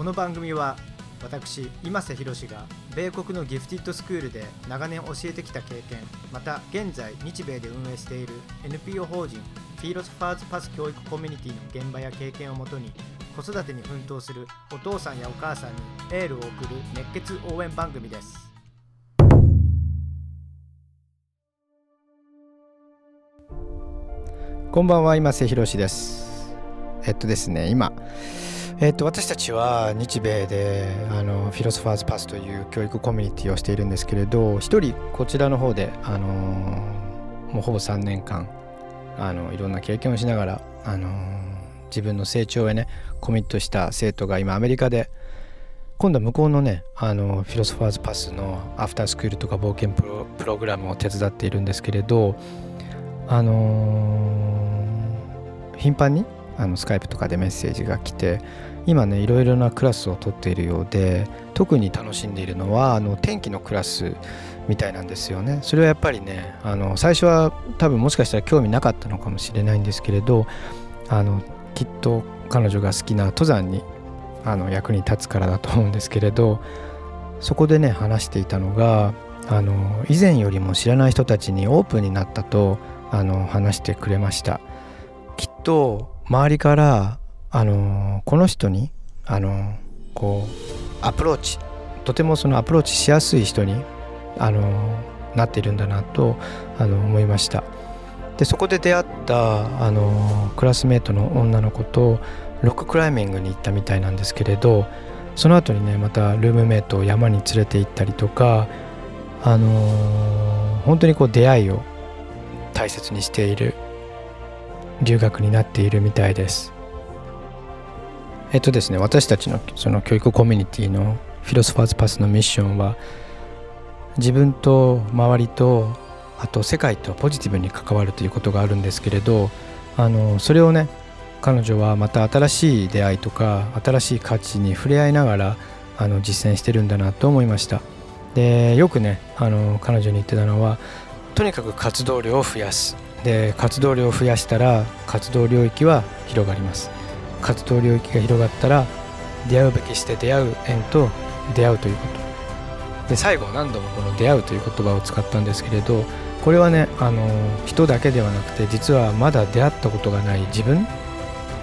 この番組は私今瀬宏が米国のギフティッドスクールで長年教えてきた経験また現在日米で運営している NPO 法人フィーロスファーズパス教育コミュニティの現場や経験をもとに子育てに奮闘するお父さんやお母さんにエールを送る熱血応援番組です。こんばんは今瀬宏です。えっとですね今えっと私たちは日米であのフィロソファーズパスという教育コミュニティをしているんですけれど一人こちらの方であのもうほぼ3年間あのいろんな経験をしながらあの自分の成長へねコミットした生徒が今アメリカで今度は向こうのねあのフィロソファーズパスのアフタースクールとか冒険プロプログラムを手伝っているんですけれどあの、頻繁にあのスカイプとかでメッセージが来て今ねいろいろなクラスを取っているようで特に楽しんでいるのはあの天気のクラスみたいなんですよね。それはやっぱりねあの最初は多分もしかしたら興味なかったのかもしれないんですけれどあのきっと彼女が好きな登山にあの役に立つからだと思うんですけれどそこでね話していたのがあの以前よりも知らない人たちにオープンになったとあの話してくれました。きっと周りからあのこの人にあのこうアプローチとてもそのアプローチしやすい人にあのなっているんだなとあの思いました。でそこで出会ったあのクラスメートの女の子とロッククライミングに行ったみたいなんですけれどその後にねまたルームメイトを山に連れて行ったりとかあの本当にこう出会いを大切にしている留学になっているみたいです。えっとですね私たちのその教育コミュニティのフィロソファーズパスのミッションは自分と周りとあと世界とポジティブに関わるということがあるんですけれどあのそれをね彼女はまた新しい出会いとか新しい価値に触れ合いながらあの実践してるんだなと思いましたでよくねあの彼女に言ってたのはとにかく活動量を増やすで活動量を増やしたら活動領域は広がります。活動領域が広がったら出会うべきして出会う縁と出会うということ。で最後何度もこの出会うという言葉を使ったんですけれどこれはねあの人だけではなくて実はまだ出会ったことがない自分、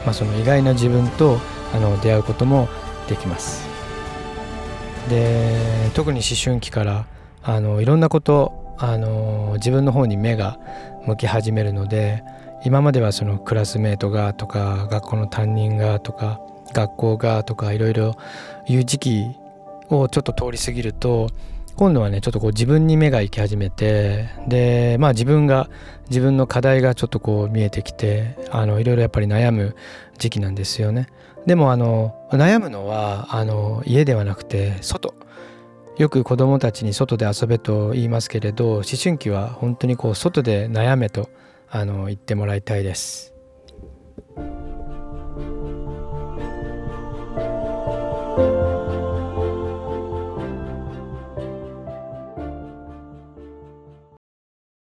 まあ、その意外な自分とあの出会うこともできます。で特に思春期からあのいろんなことあの自分の方に目が向き始めるので今まではそのクラスメートがとか学校の担任がとか学校がとかいろいろいう時期をちょっと通り過ぎると今度はねちょっとこう自分に目が行き始めてでまあ自分が自分の課題がちょっとこう見えてきていろいろやっぱり悩む時期なんですよね。でもあの悩むのはあの家ではなくて外。よく子どもたちに外で遊べと言いますけれど思春期は本当にこう外で悩めとあの言ってもらいたいです。